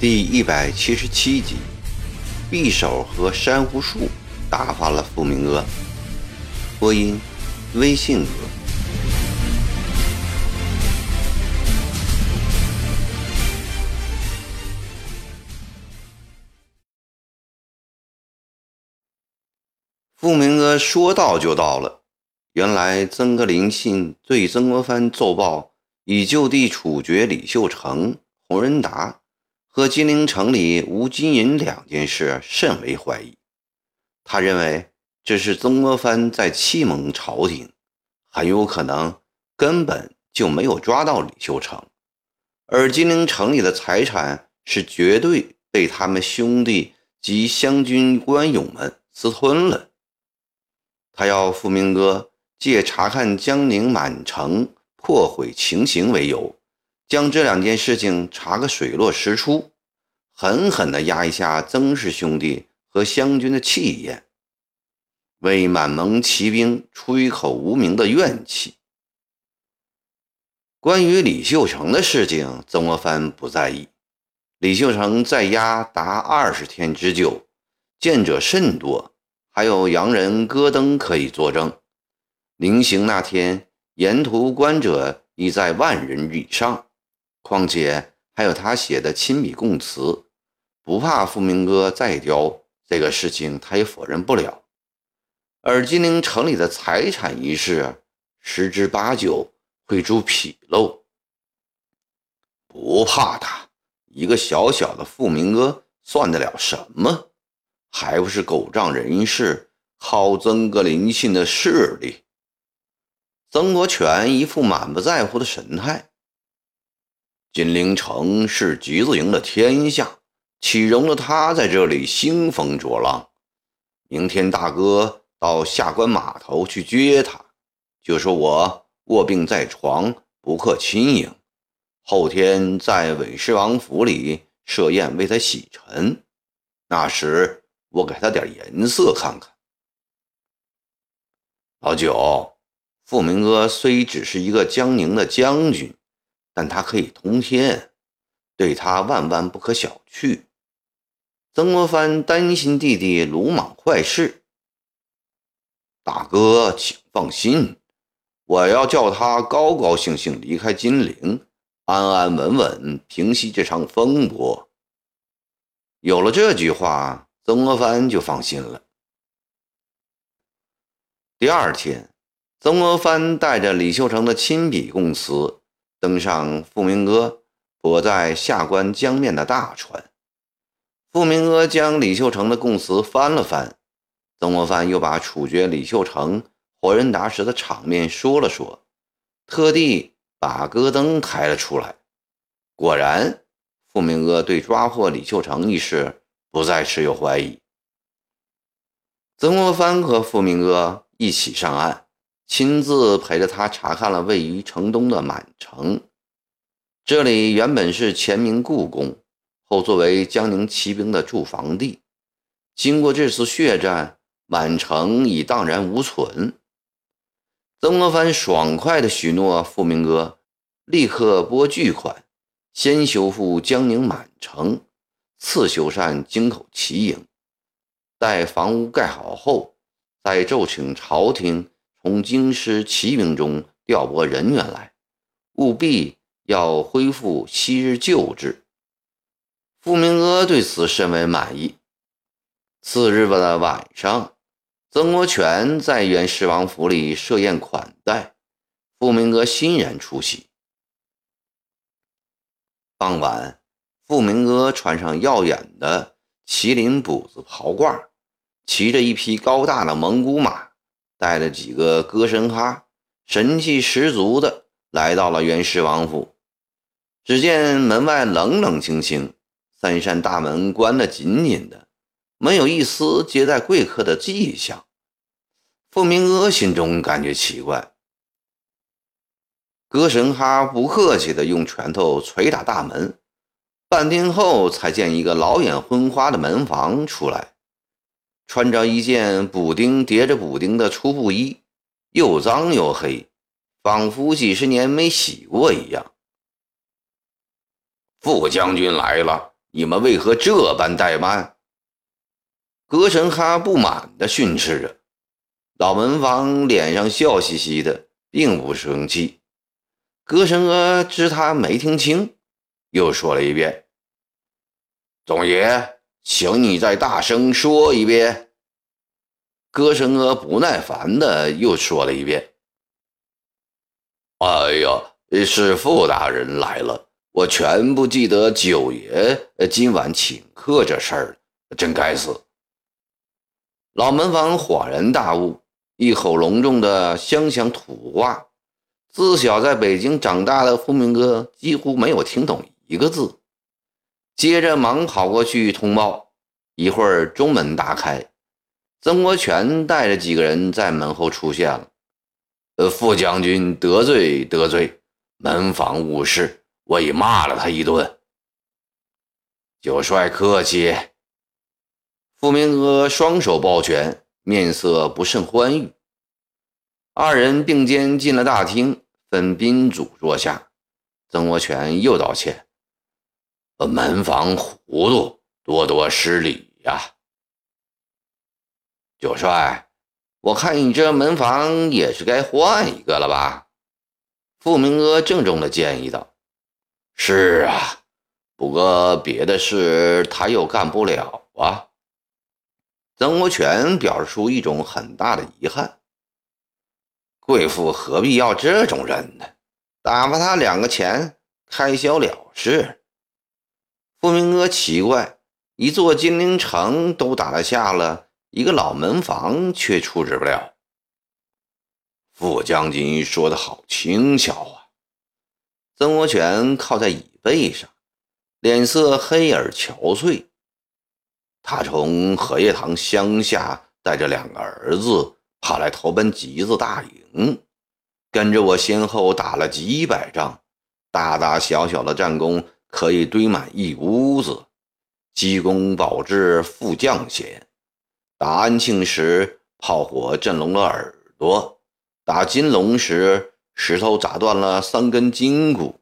第一百七十七集，匕首和珊瑚树打发了傅明哥。播音：微信哥。傅明阿说到就到了。原来曾格林信对曾国藩奏报已就地处决李秀成、洪仁达。和金陵城里无金银两件事甚为怀疑，他认为这是曾国藩在欺蒙朝廷，很有可能根本就没有抓到李秀成，而金陵城里的财产是绝对被他们兄弟及湘军官勇们私吞了。他要傅明哥借查看江宁满城破毁情形为由。将这两件事情查个水落石出，狠狠地压一下曾氏兄弟和湘军的气焰，为满蒙骑兵出一口无名的怨气。关于李秀成的事情，曾国藩不在意。李秀成在押达二十天之久，见者甚多，还有洋人戈登可以作证。临行那天，沿途观者已在万人以上。况且还有他写的亲笔供词，不怕傅明哥再刁，这个事情他也否认不了。而金陵城里的财产一事，十之八九会出纰漏。不怕他一个小小的傅明哥算得了什么？还不是狗仗人势，靠曾格林信的势力。曾国荃一副满不在乎的神态。金陵城是橘子营的天下，岂容得他在这里兴风作浪？明天大哥到下关码头去接他，就说我卧病在床，不克亲迎。后天在韦氏王府里设宴为他洗尘，那时我给他点颜色看看。老九，傅明哥虽只是一个江宁的将军。但他可以通天，对他万万不可小觑。曾国藩担心弟弟鲁莽坏事，大哥请放心，我要叫他高高兴兴离开金陵，安安稳稳平息这场风波。有了这句话，曾国藩就放心了。第二天，曾国藩带着李秀成的亲笔供词。登上傅明哥泊在下关江面的大船，傅明哥将李秀成的供词翻了翻，曾国藩又把处决李秀成、活人达时的场面说了说，特地把戈登抬了出来。果然，傅明哥对抓获李秀成一事不再持有怀疑。曾国藩和傅明哥一起上岸。亲自陪着他查看了位于城东的满城，这里原本是前明故宫，后作为江宁骑兵的驻防地。经过这次血战，满城已荡然无存。曾国藩爽快地许诺傅明哥，立刻拨巨款，先修复江宁满城，次修缮京口齐营。待房屋盖好后，再奏请朝廷。从京师骑兵中调拨人员来，务必要恢复昔日旧制。傅明阿对此甚为满意。次日的晚上，曾国荃在原世王府里设宴款待，傅明阿欣然出席。傍晚，傅明哥穿上耀眼的麒麟补子袍褂，骑着一匹高大的蒙古马。带着几个歌神哈，神气十足的来到了元氏王府。只见门外冷冷清清，三扇大门关得紧紧的，没有一丝接待贵客的迹象。傅明哥心中感觉奇怪。歌神哈不客气的用拳头捶打大门，半天后才见一个老眼昏花的门房出来。穿着一件补丁叠着补丁的粗布衣，又脏又黑，仿佛几十年没洗过一样。副将军来了，你们为何这般怠慢？格神哈不满地训斥着。老门房脸上笑嘻嘻的，并不生气。格神阿知他没听清，又说了一遍：“总爷，请你再大声说一遍。”歌神哥不耐烦的又说了一遍：“哎呀，是傅大人来了。”我全不记得九爷今晚请客这事儿了，真该死！老门房恍然大悟，一口隆重的乡乡土话，自小在北京长大的富明哥几乎没有听懂一个字。接着忙跑过去通报，一会儿中门打开，曾国荃带着几个人在门后出现了。呃，副将军得罪得罪，门房误事。我已骂了他一顿。九帅客气。傅明阿双手抱拳，面色不甚欢愉。二人并肩进了大厅，分宾主坐下。曾国荃又道歉：“门房糊涂，多多失礼呀。”九帅，我看你这门房也是该换一个了吧？傅明阿郑重地建议道。是啊，不过别的事他又干不了啊。曾国荃表示出一种很大的遗憾。贵妇何必要这种人呢？打发他两个钱，开销了事。傅明哥奇怪，一座金陵城都打得下了，一个老门房却处置不了。傅将军说的好轻巧啊。曾国荃靠在椅背上，脸色黑而憔悴。他从荷叶塘乡下带着两个儿子，跑来投奔集子大营，跟着我先后打了几百仗，大大小小的战功可以堆满一屋子。积功保至副将衔，打安庆时炮火震聋了耳朵，打金龙时。石头砸断了三根筋骨，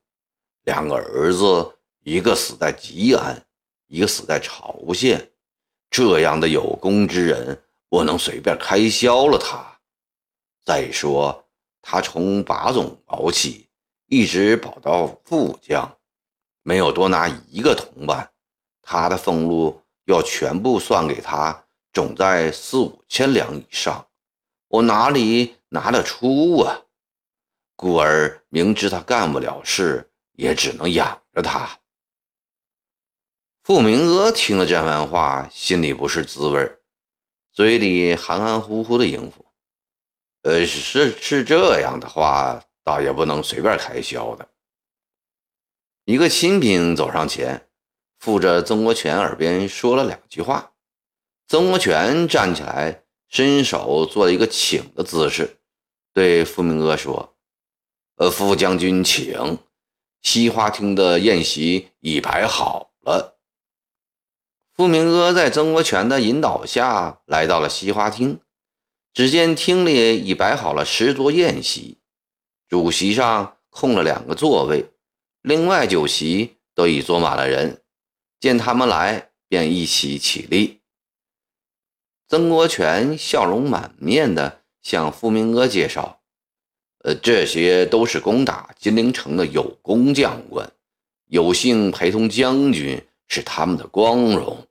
两个儿子，一个死在吉安，一个死在朝鲜。这样的有功之人，不能随便开销了他。再说，他从把总保起，一直保到副将，没有多拿一个铜板，他的俸禄要全部算给他，总在四五千两以上，我哪里拿得出啊？故而明知他干不了事，也只能养着他。傅明娥听了这番话，心里不是滋味嘴里含含糊糊的应付：“呃，是是这样的话，倒也不能随便开销的。”一个亲兵走上前，附着曾国荃耳边说了两句话。曾国荃站起来，伸手做了一个请的姿势，对傅明哥说。呃，傅将军，请。西花厅的宴席已摆好了。傅明哥在曾国荃的引导下来到了西花厅，只见厅里已摆好了十桌宴席，主席上空了两个座位，另外酒席都已坐满了人。见他们来，便一起起立。曾国荃笑容满面地向傅明哥介绍。呃，这些都是攻打金陵城的有功将官，有幸陪同将军是他们的光荣。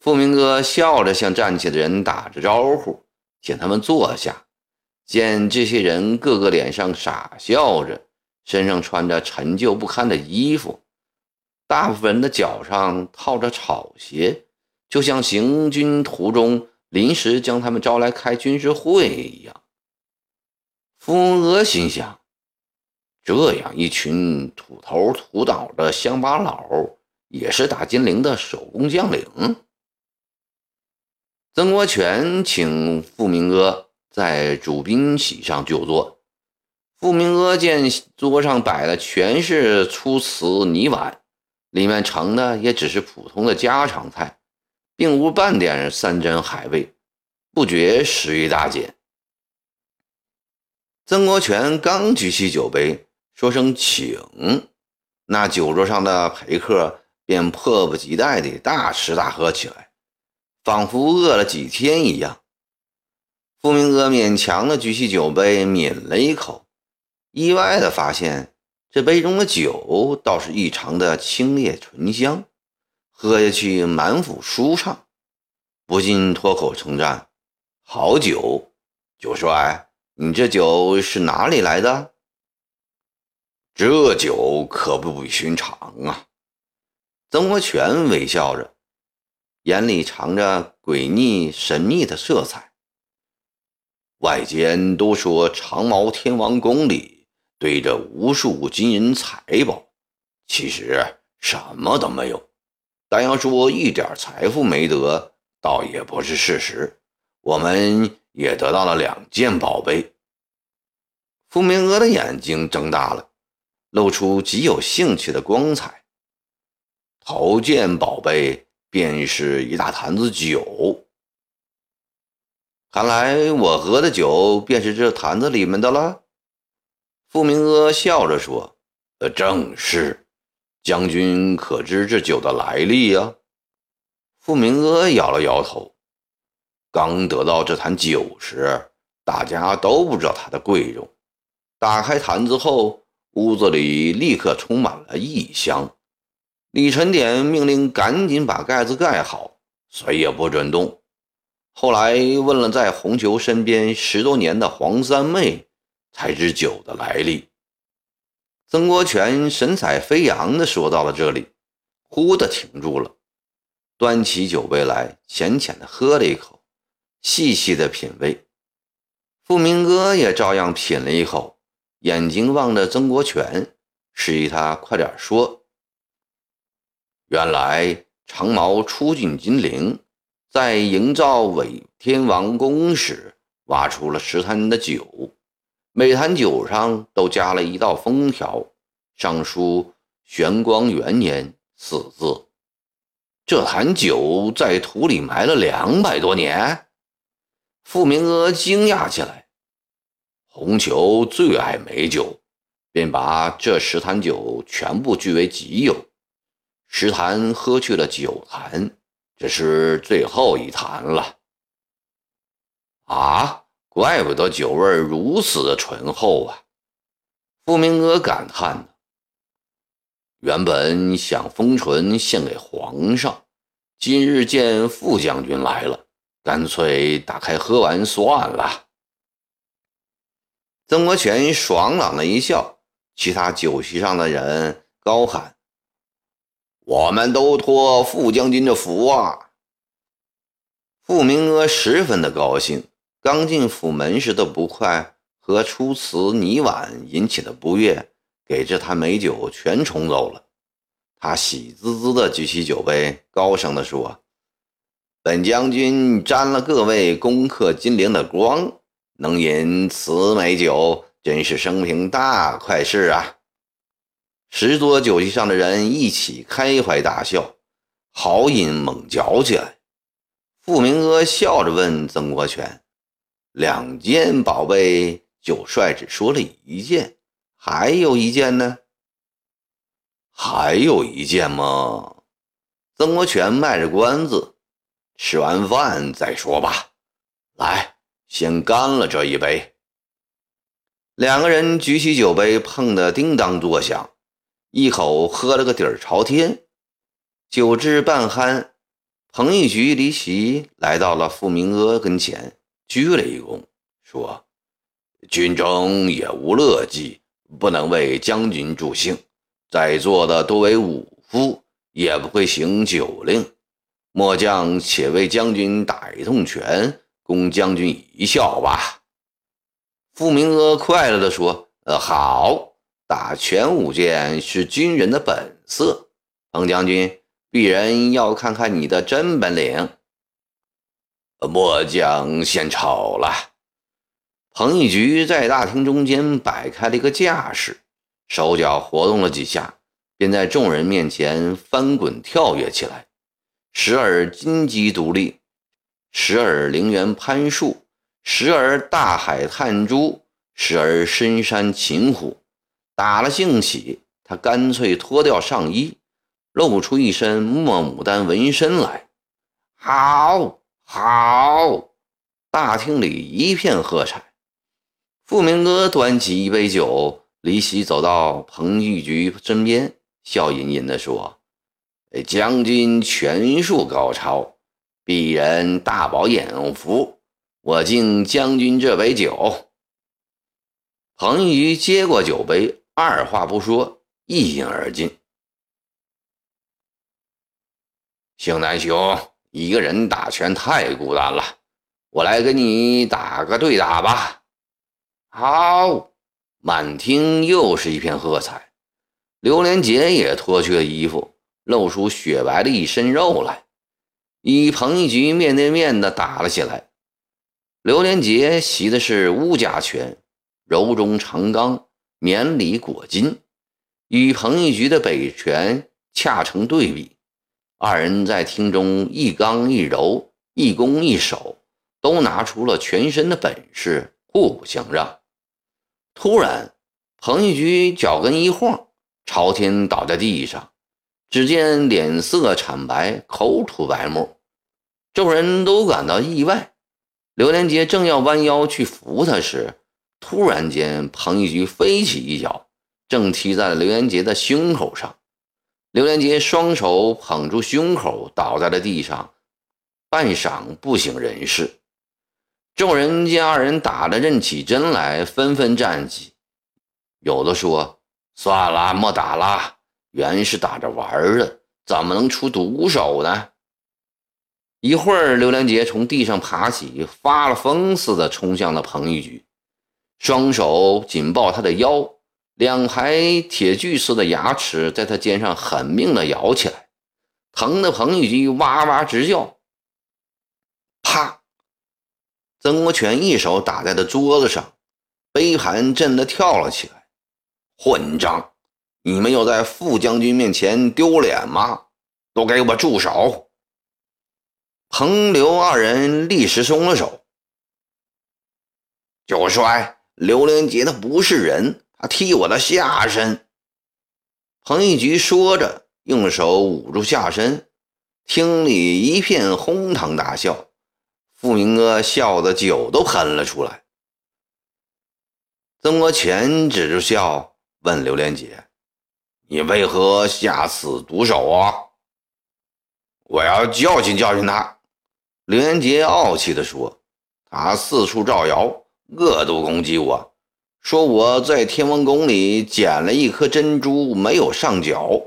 傅明哥笑着向站起的人打着招呼，请他们坐下。见这些人个个脸上傻笑着，身上穿着陈旧不堪的衣服，大部分人的脚上套着草鞋，就像行军途中临时将他们招来开军事会一样。傅娥心想：“这样一群土头土脑的乡巴佬，也是打金陵的手工将领。”曾国荃请傅明哥在主宾席上就坐。傅明阿见桌上摆的全是粗瓷泥碗，里面盛的也只是普通的家常菜，并无半点山珍海味，不觉食欲大减。曾国荃刚举起酒杯，说声请，那酒桌上的陪客便迫不及待地大吃大喝起来，仿佛饿了几天一样。傅明哥勉强地举起酒杯，抿了一口，意外的发现这杯中的酒倒是异常的清冽醇香。喝下去满腹舒畅，不禁脱口称赞：“好酒，九帅，你这酒是哪里来的？这酒可不比寻常啊！”曾国荃微笑着，眼里藏着诡秘神秘的色彩。外间都说长毛天王宫里堆着无数金银财宝，其实什么都没有。但要说一点财富没得，倒也不是事实。我们也得到了两件宝贝。傅明娥的眼睛睁大了，露出极有兴趣的光彩。头件宝贝便是一大坛子酒。看来我喝的酒便是这坛子里面的了。傅明娥笑着说：“呃，正是。”将军可知这酒的来历呀？傅明阿摇了摇头。刚得到这坛酒时，大家都不知道它的贵重。打开坛子后，屋子里立刻充满了异香。李晨典命令赶紧把盖子盖好，谁也不准动。后来问了在红球身边十多年的黄三妹，才知酒的来历。曾国荃神采飞扬地说到了这里，忽地停住了，端起酒杯来，浅浅地喝了一口，细细的品味。傅明哥也照样品了一口，眼睛望着曾国荃，示意他快点说。原来长毛出进金陵，在营造伪天王宫时，挖出了十坛的酒。每坛酒上都加了一道封条，上书“玄光元年”四字。这坛酒在土里埋了两百多年。傅明娥惊讶起来。红球最爱美酒，便把这十坛酒全部据为己有。十坛喝去了九坛，这是最后一坛了。啊！怪不得酒味如此的醇厚啊！傅明娥感叹原本想封醇献给皇上，今日见傅将军来了，干脆打开喝完算了。曾国荃爽朗的一笑，其他酒席上的人高喊：“我们都托傅将军的福啊！”傅明娥十分的高兴。刚进府门时的不快和初辞泥碗引起的不悦，给这坛美酒全冲走了。他喜滋滋地举起酒杯，高声地说：“本将军沾了各位攻克金陵的光，能饮此美酒，真是生平大快事啊！”十桌酒席上的人一起开怀大笑，豪饮猛嚼起来。傅明阿笑着问曾国荃。两件宝贝，九帅只说了一件，还有一件呢？还有一件吗？曾国荃卖着关子，吃完饭再说吧。来，先干了这一杯。两个人举起酒杯，碰得叮当作响，一口喝了个底儿朝天。酒至半酣，彭玉菊离席，来到了傅明阿跟前。鞠了一躬，说：“军中也无乐计，不能为将军助兴。在座的多为武夫，也不会行酒令。末将且为将军打一通拳，供将军一笑吧。”傅明阿快乐地说：“呃，好，打拳舞剑是军人的本色。彭将军，鄙人要看看你的真本领。”末将献丑了。彭玉菊在大厅中间摆开了一个架势，手脚活动了几下，便在众人面前翻滚跳跃起来，时而金鸡独立，时而陵园攀树，时而大海探珠，时而深山擒虎。打了兴起，他干脆脱掉上衣，露出一身墨牡丹纹身来。好，好！大厅里一片喝彩。富明哥端起一杯酒，离席走到彭玉菊身边，笑吟吟地说：“将军拳术高超，鄙人大饱眼福。我敬将军这杯酒。”彭玉菊接过酒杯，二话不说，一饮而尽。姓南兄，一个人打拳太孤单了，我来跟你打个对打吧。好，满厅又是一片喝彩。刘连杰也脱去了衣服，露出雪白的一身肉来，与彭一菊面对面的打了起来。刘连杰习的是乌家拳，柔中长刚，绵里裹筋，与彭一菊的北拳恰成对比。二人在厅中一刚一柔，一攻一守，都拿出了全身的本事，互不相让。突然，彭玉菊脚跟一晃，朝天倒在地上。只见脸色惨白，口吐白沫。众人都感到意外。刘连杰正要弯腰去扶他时，突然间，彭玉菊飞起一脚，正踢在了刘连杰的胸口上。刘连杰双手捧住胸口，倒在了地上，半晌不省人事。众人见二人打得认起真来，纷纷站起。有的说：“算了，莫打了，原是打着玩的，怎么能出毒手呢？”一会儿，刘连杰从地上爬起，发了疯似的冲向了彭玉菊，双手紧抱他的腰，两排铁锯似的牙齿在他肩上狠命的咬起来，疼的彭玉菊哇哇直叫。啪！曾国荃一手打在了桌子上，杯盘震得跳了起来。混账！你们要在傅将军面前丢脸吗？都给我住手！彭刘二人立时松了手。九帅，刘连杰他不是人，踢我的下身。彭一菊说着，用手捂住下身，厅里一片哄堂大笑。傅明哥笑得酒都喷了出来。曾国荃止住笑，问刘连杰：“你为何下此毒手啊？”“我要教训教训他。”刘连杰傲气地说：“他四处造谣，恶毒攻击我，说我在天王宫里捡了一颗珍珠，没有上缴。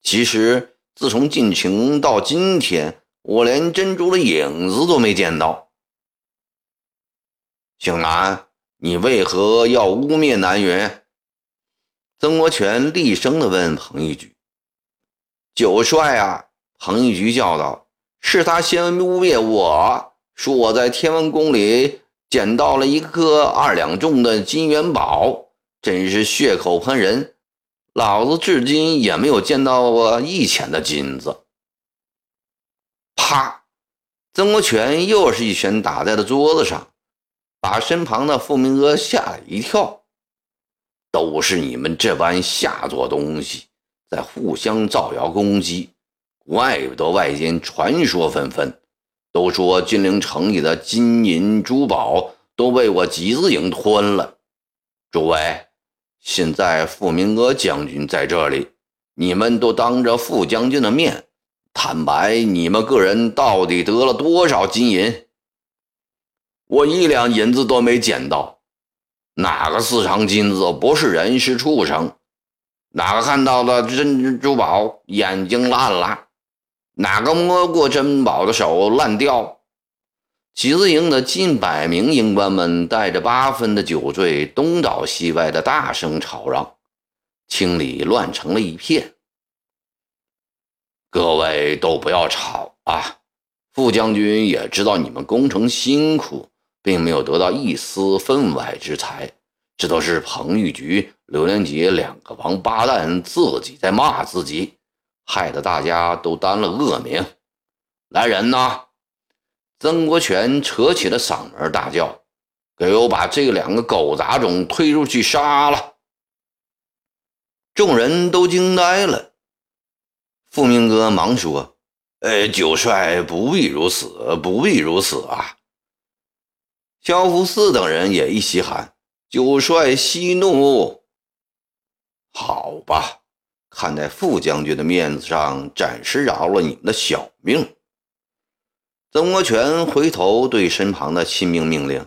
其实自从进城到今天。”我连珍珠的影子都没见到。姓南，你为何要污蔑南云？曾国荃厉声地问彭玉菊。九帅啊！彭玉菊叫道：“是他先污蔑我，说我在天文宫里捡到了一颗二两重的金元宝，真是血口喷人！老子至今也没有见到过一钱的金子。”啪！曾国荃又是一拳打在了桌子上，把身旁的傅明哥吓了一跳。都是你们这般下作东西，在互相造谣攻击，怪不得外间传说纷纷，都说金陵城里的金银珠宝都被我集字营吞了。诸位，现在傅明哥将军在这里，你们都当着傅将军的面。坦白，你们个人到底得了多少金银？我一两银子都没捡到。哪个私藏金子不是人是畜生？哪个看到了珍珠宝眼睛烂了？哪个摸过珍宝的手烂掉？集字营的近百名营官们带着八分的酒醉，东倒西歪的大声吵嚷，厅里乱成了一片。各位都不要吵啊！副将军也知道你们攻城辛苦，并没有得到一丝分外之财，这都是彭玉菊、刘连杰两个王八蛋自己在骂自己，害得大家都担了恶名。来人呐！曾国荃扯起了嗓门大叫：“给我把这两个狗杂种推出去杀了！”众人都惊呆了。富明哥忙说：“呃，九帅不必如此，不必如此啊！”萧福四等人也一起喊：“九帅息怒！”好吧，看在傅将军的面子上，暂时饶了你们的小命。曾国荃回头对身旁的亲兵命令：“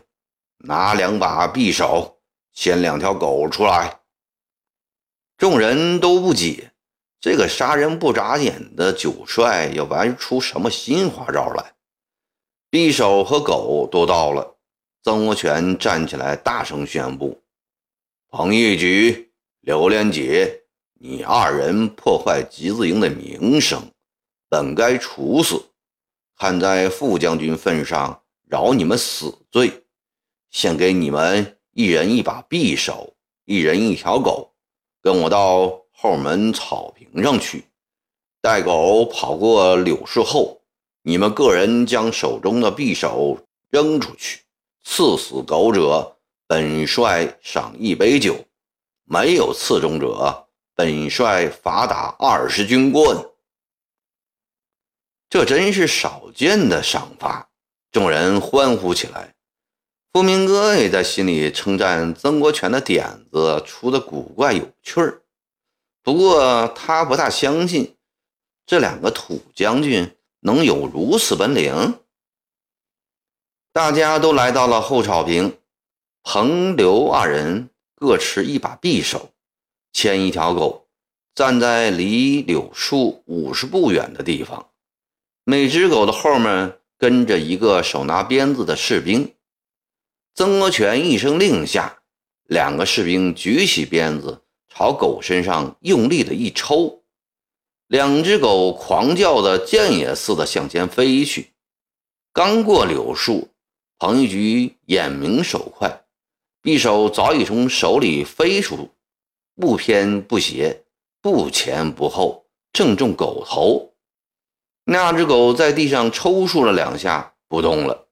拿两把匕首，牵两条狗出来。”众人都不解，这个杀人不眨眼的九帅要玩出什么新花招来？匕首和狗都到了，曾国荃站起来，大声宣布：“彭玉举、刘连杰，你二人破坏集字营的名声，本该处死。看在副将军份上，饶你们死罪，先给你们一人一把匕首，一人一条狗。”跟我到后门草坪上去，待狗跑过柳树后，你们个人将手中的匕首扔出去，刺死狗者，本帅赏一杯酒；没有刺中者，本帅罚打二十军棍。这真是少见的赏罚，众人欢呼起来。富明哥也在心里称赞曾国荃的点子出的古怪有趣儿，不过他不大相信这两个土将军能有如此本领。大家都来到了后草坪，彭刘二人各持一把匕首，牵一条狗，站在离柳树五十步远的地方，每只狗的后面跟着一个手拿鞭子的士兵。曾国荃一声令下，两个士兵举起鞭子，朝狗身上用力的一抽，两只狗狂叫的箭也似的向前飞去。刚过柳树，彭玉菊眼明手快，匕首早已从手里飞出，不偏不斜，不前不后，正中狗头。那只狗在地上抽搐了两下，不动了。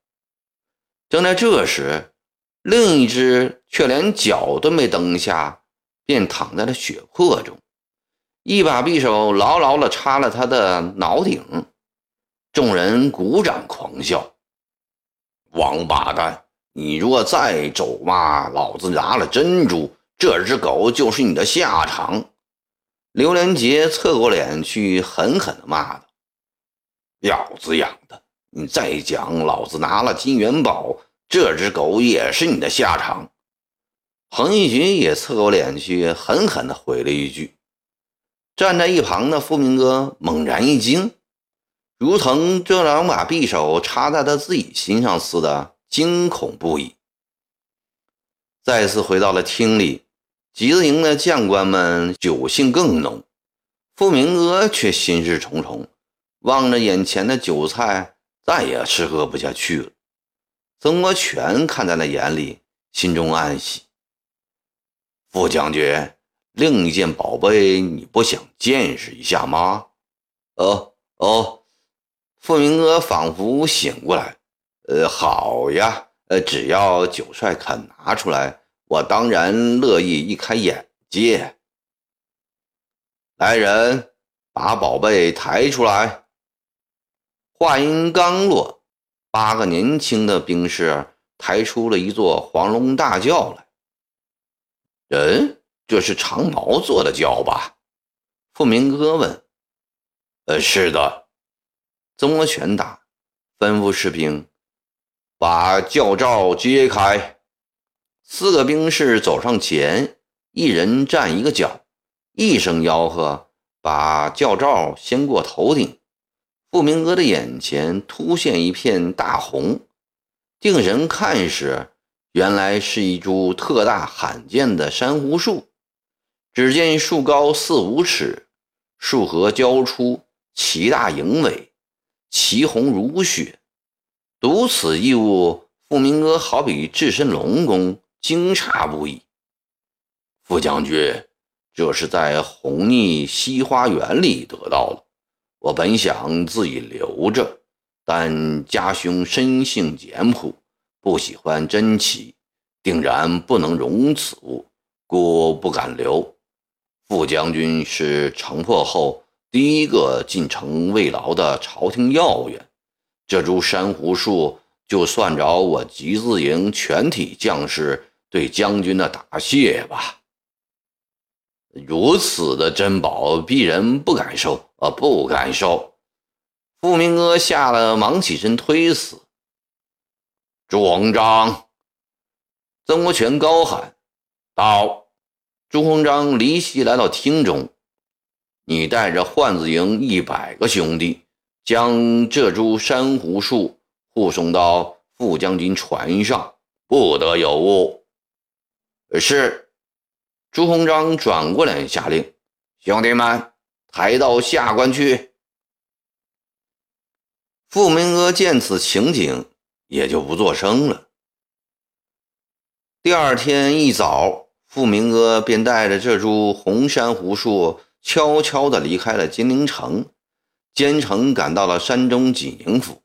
正在这时，另一只却连脚都没蹬下，便躺在了血泊中，一把匕首牢牢地插了他的脑顶。众人鼓掌狂笑：“王八蛋，你若再走嘛，老子拿了珍珠，这只狗就是你的下场！”刘连杰侧过脸去，狠狠地骂道：“婊子养的！你再讲，老子拿了金元宝！”这只狗也是你的下场。彭玉群也侧过脸去，狠狠地回了一句。站在一旁的富明哥猛然一惊，如同这两把匕首插在他自己心上似的，惊恐不已。再次回到了厅里，集子营的将官们酒兴更浓，傅明哥却心事重重，望着眼前的酒菜，再也吃喝不下去了。曾国荃看在了眼里，心中暗喜。傅将军，另一件宝贝，你不想见识一下吗？哦哦，傅明哥仿佛醒过来。呃，好呀，呃，只要九帅肯拿出来，我当然乐意一开眼界。来人，把宝贝抬出来。话音刚落。八个年轻的兵士抬出了一座黄龙大轿来。人，这是长毛做的轿吧？富明哥问。呃，是的。曾国荃答，吩咐士兵把轿罩揭开。四个兵士走上前，一人站一个角，一声吆喝，把轿罩掀过头顶。富明哥的眼前突现一片大红，定神看时，原来是一株特大罕见的珊瑚树。只见树高四五尺，树核交出，其大影尾，其红如血。独此异物，富明哥好比置身龙宫，惊诧不已。傅将军，这是在红泥西花园里得到的。我本想自己留着，但家兄生性简朴，不喜欢珍奇，定然不能容此物，故不敢留。傅将军是城破后第一个进城慰劳的朝廷要员，这株珊瑚树就算着我集字营全体将士对将军的答谢吧。如此的珍宝，鄙人不敢收，啊，不敢收。傅明哥吓得忙起身推辞。朱鸿章，曾国荃高喊道：“朱鸿章，离席来到厅中，你带着焕子营一百个兄弟，将这株珊瑚树护送到副将军船上，不得有误。”是。朱鸿章转过脸下令：“兄弟们，抬到下关去。”傅明哥见此情景，也就不作声了。第二天一早，傅明哥便带着这株红珊瑚树，悄悄地离开了金陵城，兼程赶到了山中济宁府，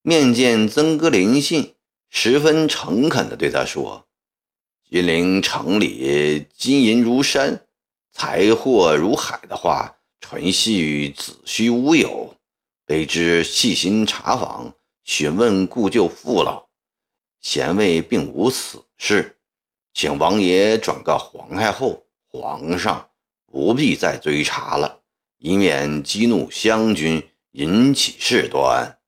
面见曾哥林信，十分诚恳地对他说：“金陵城里金银如山，财货如海的话，纯系子虚乌有。”卑职细心查访，询问故旧父老，贤位并无此事，请王爷转告皇太后、皇上，不必再追查了，以免激怒湘军，引起事端。